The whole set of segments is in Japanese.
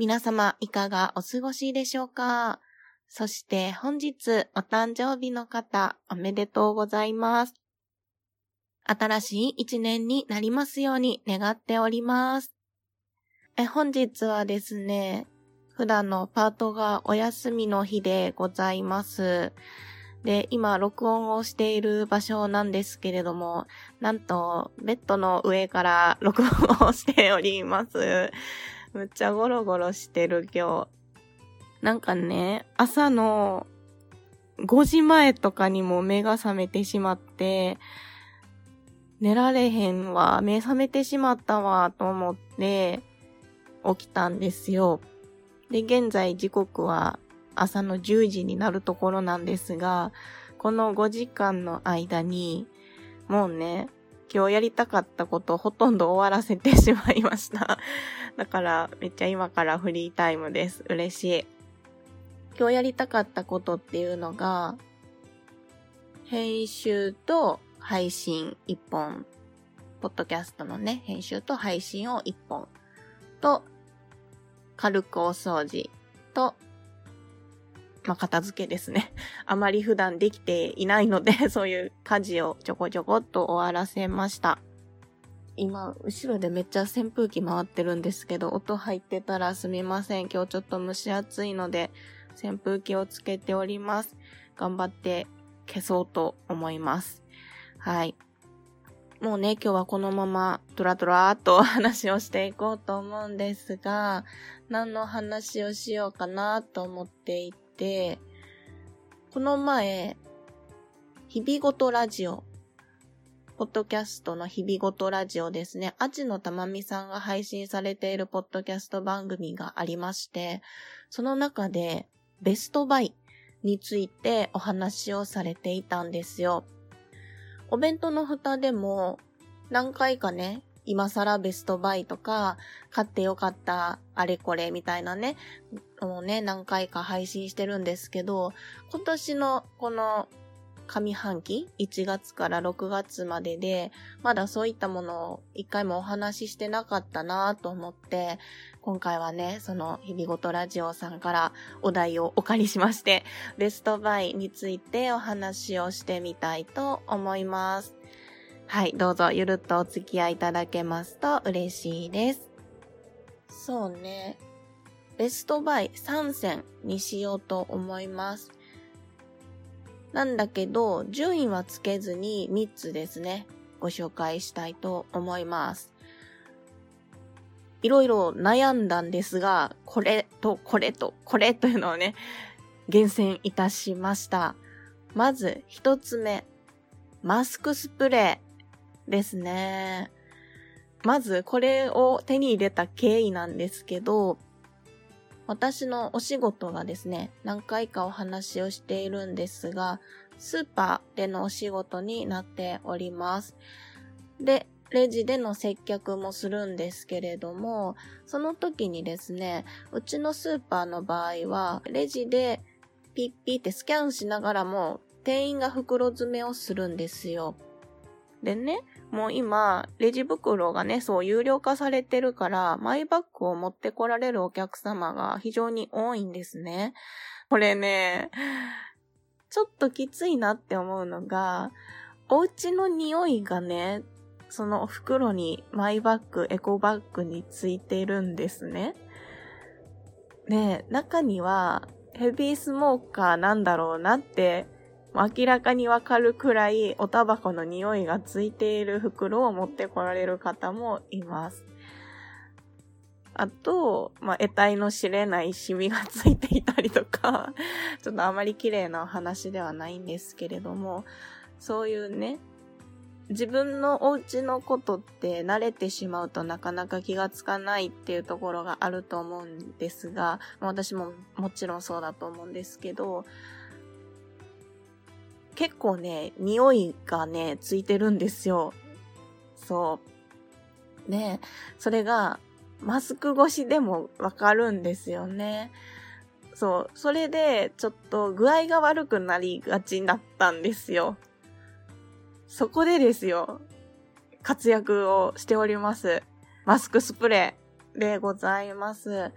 皆様いかがお過ごしでしょうか？そして本日お誕生日の方おめでとうございます。新しい一年になりますように願っております。え本日はですね、普段のパートがお休みの日でございます。で、今録音をしている場所なんですけれども、なんとベッドの上から録音をしております。むっちゃゴロゴロしてる今日。なんかね、朝の5時前とかにも目が覚めてしまって、寝られへんわ、目覚めてしまったわ、と思って起きたんですよ。で、現在時刻は朝の10時になるところなんですが、この5時間の間に、もうね、今日やりたかったことをほとんど終わらせてしまいました。だからめっちゃ今からフリータイムです。嬉しい。今日やりたかったことっていうのが、編集と配信1本。ポッドキャストのね、編集と配信を1本。と、軽くお掃除とまあ、片付けですね。あまり普段できていないので そういう家事をちょこちょこっと終わらせました。今、後ろでめっちゃ扇風機回ってるんですけど、音入ってたらすみません。今日ちょっと蒸し暑いので、扇風機をつけております。頑張って消そうと思います。はい。もうね、今日はこのままトラトラーっと話をしていこうと思うんですが、何の話をしようかなと思っていて、この前、日々ごとラジオ、ポッドキャストの日々ごとラジオですね、アジのたまみさんが配信されているポッドキャスト番組がありまして、その中でベストバイについてお話をされていたんですよ。お弁当の蓋でも何回かね、今更ベストバイとか、買ってよかったあれこれみたいなね、もうね、何回か配信してるんですけど、今年のこの上半期、1月から6月までで、まだそういったものを一回もお話ししてなかったなと思って、今回はね、その日々ごとラジオさんからお題をお借りしまして、ベストバイについてお話をしてみたいと思います。はい、どうぞゆるっとお付き合いいただけますと嬉しいです。そうね。ベストバイ3選にしようと思います。なんだけど、順位はつけずに3つですね、ご紹介したいと思います。いろいろ悩んだんですが、これとこれとこれというのをね、厳選いたしました。まず一つ目、マスクスプレー。ですね。まずこれを手に入れた経緯なんですけど、私のお仕事がですね、何回かお話をしているんですが、スーパーでのお仕事になっております。で、レジでの接客もするんですけれども、その時にですね、うちのスーパーの場合は、レジでピッピってスキャンしながらも、店員が袋詰めをするんですよ。でね、もう今、レジ袋がね、そう有料化されてるから、マイバッグを持ってこられるお客様が非常に多いんですね。これね、ちょっときついなって思うのが、お家の匂いがね、その袋にマイバッグ、エコバッグについてるんですね。で、中にはヘビースモーカーなんだろうなって明らかにわかるくらいおタバコの匂いがついている袋を持ってこられる方もいます。あと、まあ、得体の知れないシミがついていたりとか、ちょっとあまり綺麗な話ではないんですけれども、そういうね、自分のお家のことって慣れてしまうとなかなか気がつかないっていうところがあると思うんですが、私ももちろんそうだと思うんですけど、結構ね、匂いがね、ついてるんですよ。そう。ねそれが、マスク越しでもわかるんですよね。そう。それで、ちょっと具合が悪くなりがちになったんですよ。そこでですよ、活躍をしております。マスクスプレーでございます。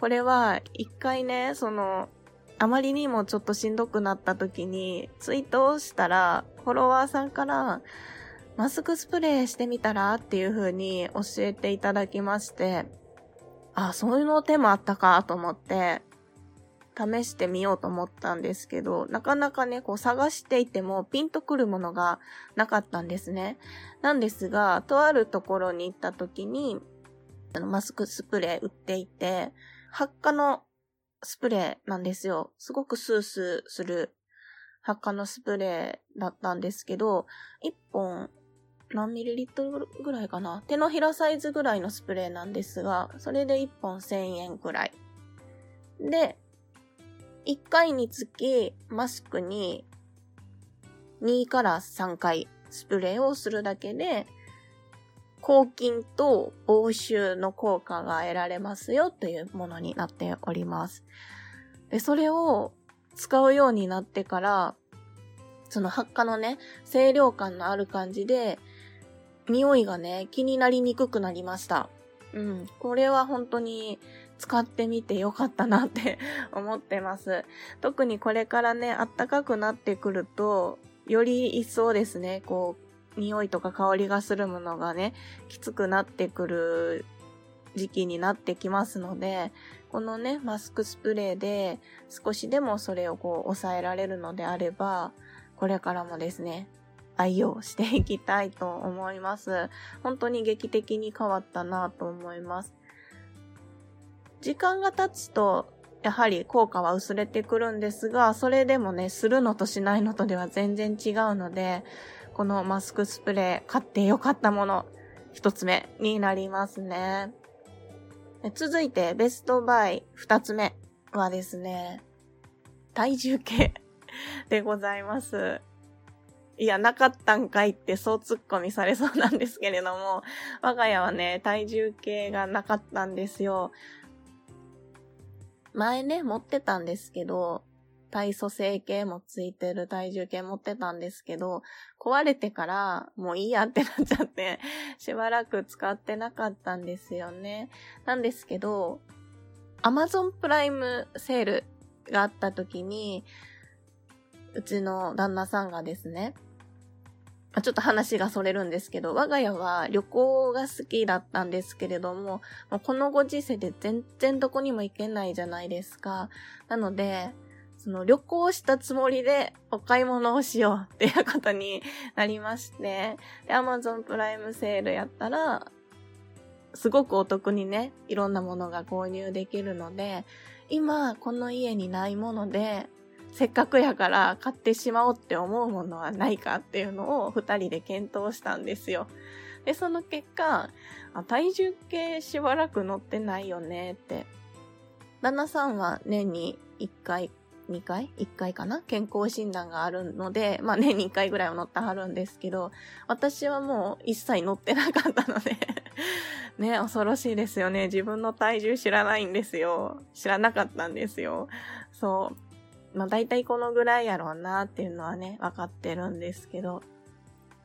これは、一回ね、その、あまりにもちょっとしんどくなった時に、ツイートをしたら、フォロワーさんから、マスクスプレーしてみたらっていう風に教えていただきまして、あ、そういうの手もあったかと思って、試してみようと思ったんですけど、なかなかね、こう探していてもピンとくるものがなかったんですね。なんですが、とあるところに行った時に、あの、マスクスプレー売っていて、発火のスプレーなんですよ。すごくスースーする発火のスプレーだったんですけど、1本何ミリリットルぐらいかな？手のひらサイズぐらいのスプレーなんですが、それで1本1000円ぐらい。で、1回につきマスクに2から3回スプレーをするだけで、抗菌と防臭の効果が得られますよというものになっております。で、それを使うようになってから、その発火のね、清涼感のある感じで、匂いがね、気になりにくくなりました。うん。これは本当に使ってみてよかったなって 思ってます。特にこれからね、暖かくなってくると、より一層ですね、こう、匂いとか香りがするものがね、きつくなってくる時期になってきますので、このね、マスクスプレーで少しでもそれをこう抑えられるのであれば、これからもですね、愛用していきたいと思います。本当に劇的に変わったなと思います。時間が経つと、やはり効果は薄れてくるんですが、それでもね、するのとしないのとでは全然違うので、このマスクスプレー買ってよかったもの、一つ目になりますね。続いて、ベストバイ二つ目はですね、体重計 でございます。いや、なかったんかいってそう突っ込みされそうなんですけれども、我が家はね、体重計がなかったんですよ。前ね、持ってたんですけど、体組成計もついてる体重計持ってたんですけど、壊れてからもういいやってなっちゃって、しばらく使ってなかったんですよね。なんですけど、Amazon プライムセールがあった時に、うちの旦那さんがですね、ちょっと話がそれるんですけど、我が家は旅行が好きだったんですけれども、このご時世で全然どこにも行けないじゃないですか。なので、その旅行したつもりでお買い物をしようっていうことになりまして、で、Amazon プライムセールやったら、すごくお得にね、いろんなものが購入できるので、今、この家にないもので、せっかくやから買ってしまおうって思うものはないかっていうのを二人で検討したんですよ。で、その結果、体重計しばらく乗ってないよねって。旦那さんは年に1回、2回 ?1 回かな？健康診断があるので、まあ年に1回ぐらいは乗ってはるんですけど、私はもう一切乗ってなかったので ね、恐ろしいですよね。自分の体重知らないんですよ。知らなかったんですよ。そう。まあ大体このぐらいやろうなっていうのはね、分かってるんですけど、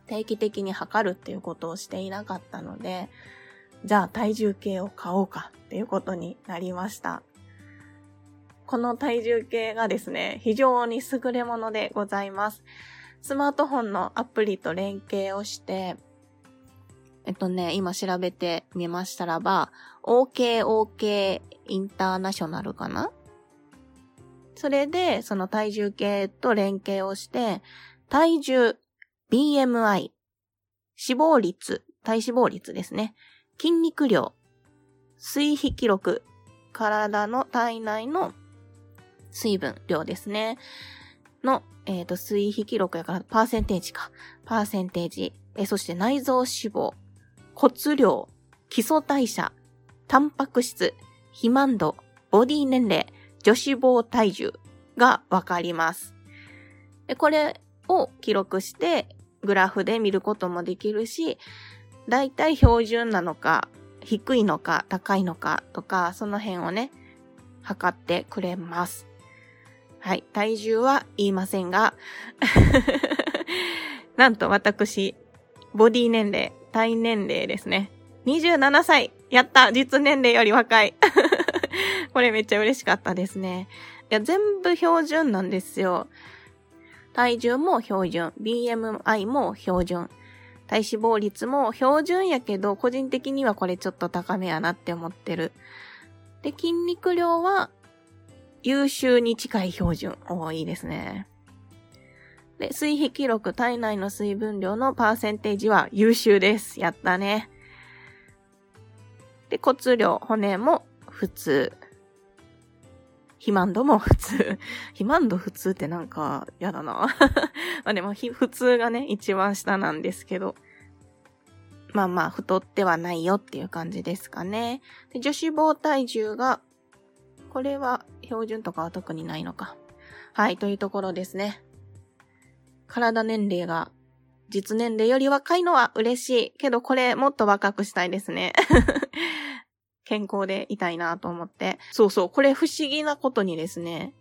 定期的に測るっていうことをしていなかったので、じゃあ体重計を買おうかっていうことになりました。この体重計がですね、非常に優れものでございます。スマートフォンのアプリと連携をして、えっとね、今調べてみましたらば、OKOK インターナショナルかな？それで、その体重計と連携をして、体重、BMI、脂肪率、体脂肪率ですね。筋肉量、水肥記録、体の体内の水分量ですね。の、えっ、ー、と、水肥記録やから、パーセンテージか。パーセンテージえそして内臓脂肪、骨量、基礎代謝、タンパク質、肥満度、ボディ年齢、女子肪体重がわかります。でこれを記録してグラフで見ることもできるし、だいたい標準なのか、低いのか、高いのかとか、その辺をね、測ってくれます。はい。体重は言いませんが なんと私、ボディ年齢、体年齢ですね。27歳やった実年齢より若い これめっちゃ嬉しかったですね。いや、全部標準なんですよ。体重も標準、BMI も標準、体脂肪率も標準やけど、個人的にはこれちょっと高めやなって思ってる。で、筋肉量は優秀に近い標準。多いいですね。で、水皮記録、体内の水分量のパーセンテージは優秀です。やったね。で、骨量、骨も普通。肥満度も普通。肥満度普通ってなんか、やだな。まあでも、普通がね、一番下なんですけど。まあまあ、太ってはないよっていう感じですかね。で女子肪体重が、これは標準とかは特にないのか。はい、というところですね。体年齢が実年齢より若いのは嬉しい。けどこれもっと若くしたいですね。健康でいたいなと思って。そうそう、これ不思議なことにですね、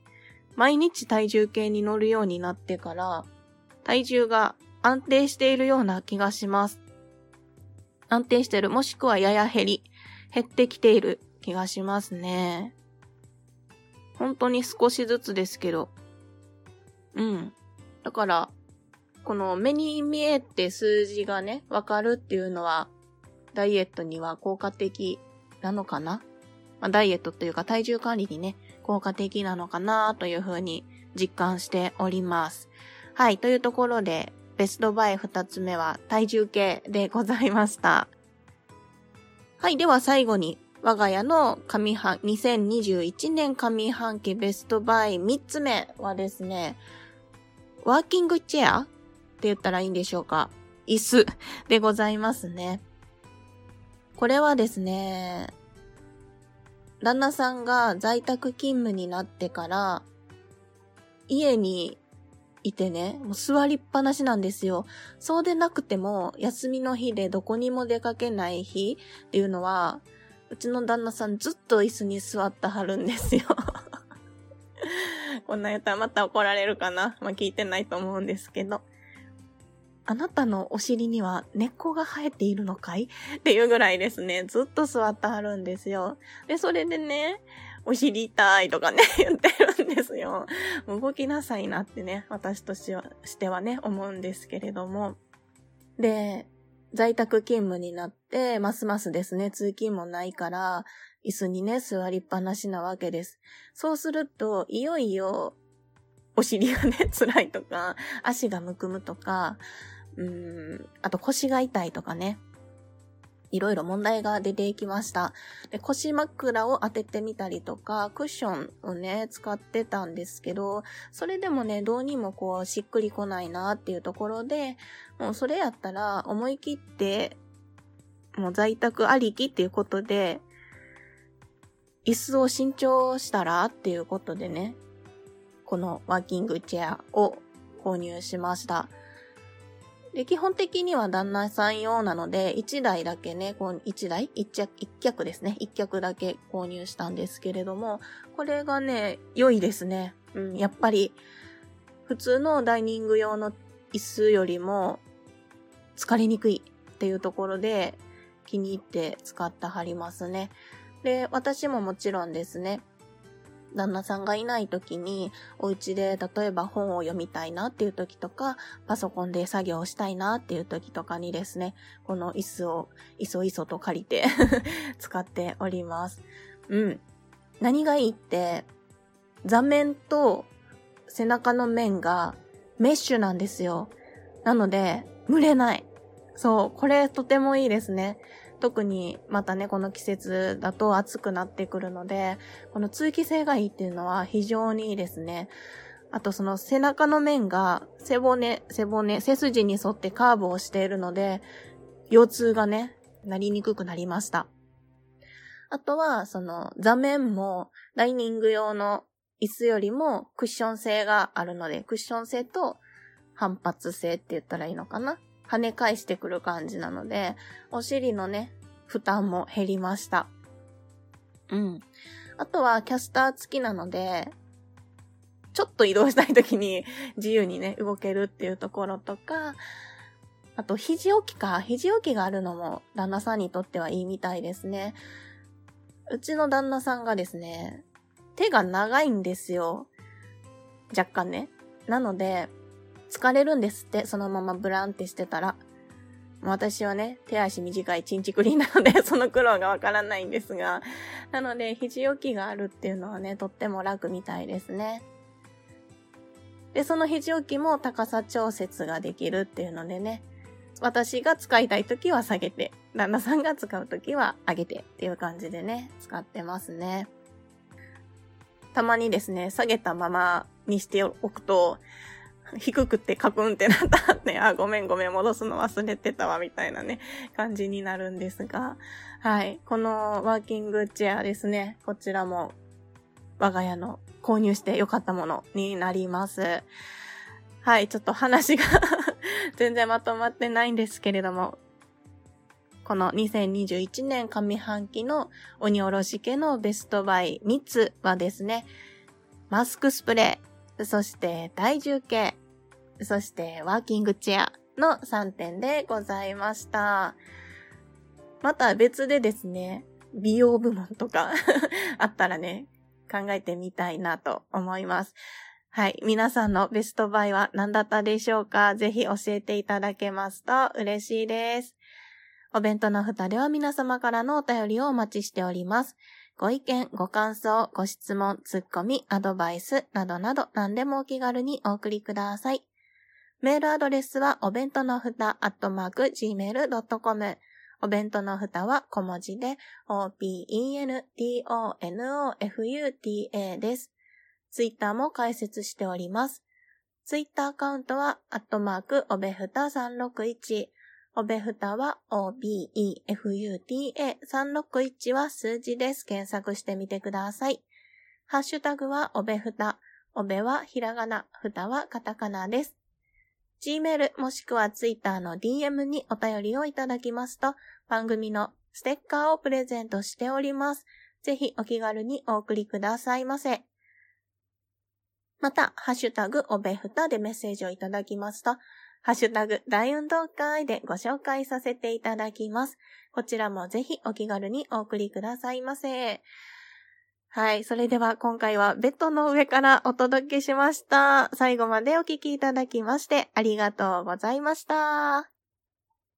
毎日体重計に乗るようになってから、体重が安定しているような気がします。安定してる、もしくはやや減り、減ってきている気がしますね。本当に少しずつですけど。うん。だから、この目に見えて数字がね、わかるっていうのは、ダイエットには効果的なのかな？まあ、ダイエットというか体重管理にね、効果的なのかなというふうに実感しております。はい、というところで、ベストバイ二つ目は体重計でございました。はい、では最後に我が家の上半、2021年上半期ベストバイ三つ目はですね、ワーキングチェアって言ったらいいんでしょうか？椅子でございますね。これはですね、旦那さんが在宅勤務になってから、家にいてね、もう座りっぱなしなんですよ。そうでなくても、休みの日でどこにも出かけない日っていうのは、うちの旦那さんずっと椅子に座ってはるんですよ こんな言ったらまた怒られるかなまあ聞いてないと思うんですけど。あなたのお尻には根っこが生えているのかい？っていうぐらいですね、ずっと座ってはるんですよ。で、それでね、お尻痛いとかね、言ってるんですよ。動きなさいなってね、私としてはね、思うんですけれども。で、在宅勤務になって、ますますですね、通勤もないから、椅子にね、座りっぱなしなわけです。そうすると、いよいよ、お尻がね、辛いとか、足がむくむとか、うん、あと腰が痛いとかね。いろいろ問題が出てきました。で腰枕を当ててみたりとか、クッションをね、使ってたんですけど、それでもね、どうにもこう、しっくりこないなっていうところで、もうそれやったら思い切って、もう在宅ありきっていうことで、椅子を新調したらっていうことでね、このワーキングチェアを購入しました。で、基本的には旦那さん用なので、1台だけね、こう1台 ?1 脚、1脚ですね。1脚だけ購入したんですけれども、これがね、良いですね。うん、やっぱり、普通のダイニング用の椅子よりも、疲れにくいっていうところで、気に入って使ってはりますね。で、私ももちろんですね、旦那さんがいない時に、お家で例えば本を読みたいなっていう時とか、パソコンで作業したいなっていう時とかにですね、この椅子をいそいそと借りて 使っております。うん。何がいいって、座面と背中の面がメッシュなんですよ。なので、蒸れない。そう、これとてもいいですね。特にまたね、この季節だと暑くなってくるので、この通気性がいいっていうのは非常にいいですね。あとその背中の面が背骨、背骨、背筋に沿ってカーブをしているので、腰痛がね、なりにくくなりました。あとは、その座面もダイニング用の椅子よりもクッション性があるので、クッション性と反発性って言ったらいいのかな跳ね返してくる感じなので、お尻のね、負担も減りました。うん。あとはキャスター付きなので、ちょっと移動したい時に 自由にね、動けるっていうところとか、あと、肘置きか。肘置きがあるのも旦那さんにとってはいいみたいですね。うちの旦那さんがですね、手が長いんですよ。若干ね。なので、疲れるんですって、そのままブランってしてたら。私はね、手足短いチンチクリなので、その苦労がわからないんですが。なので、肘置きがあるっていうのはね、とっても楽みたいですね。で、その肘置きも高さ調節ができるっていうのでね、私が使いたい時は下げて、旦那さんが使う時は上げてっていう感じでね、使ってますね。たまにですね、下げたままにしておくと、低くてカクンってなったってあ、ごめんごめん、戻すの忘れてたわ、みたいなね、感じになるんですが、はい。このワーキングチェアですね、こちらも我が家の購入して良かったものになります。はい、ちょっと話が 全然まとまってないんですけれども、この2021年上半期の鬼おろし家のベストバイ3つはですね、マスクスプレー、そして体重計、そしてワーキングチェアの3点でございました。また別でですね、美容部門とか あったらね、考えてみたいなと思います。はい。皆さんのベストバイは何だったでしょうか？ぜひ教えていただけますと嬉しいです。お弁当の蓋では皆様からのお便りをお待ちしております。ご意見、ご感想、ご質問、ツッコミ、アドバイスなどなど何でもお気軽にお送りください。メールアドレスはお弁当のふた、アットマーク、gmail.com。お弁当のふたは小文字で、o-b-e-n-t-o-n-o-f-u-t-a です。ツイッターも開設しております。ツイッターアカウントは、アットマーク、おべふた361。おべふたは OBEFUTA361 は数字です。検索してみてください。ハッシュタグはおべふた。おべはひらがな、ふたはカタカナです。Gmail もしくは Twitter の DM にお便りをいただきますと、番組のステッカーをプレゼントしております。ぜひお気軽にお送りくださいませ。また、ハッシュタグおべふたでメッセージをいただきますと、ハッシュタグ大運動会でご紹介させていただきます。こちらもぜひお気軽にお送りくださいませ。はい。それでは今回はベッドの上からお届けしました。最後までお聴きいただきましてありがとうございました。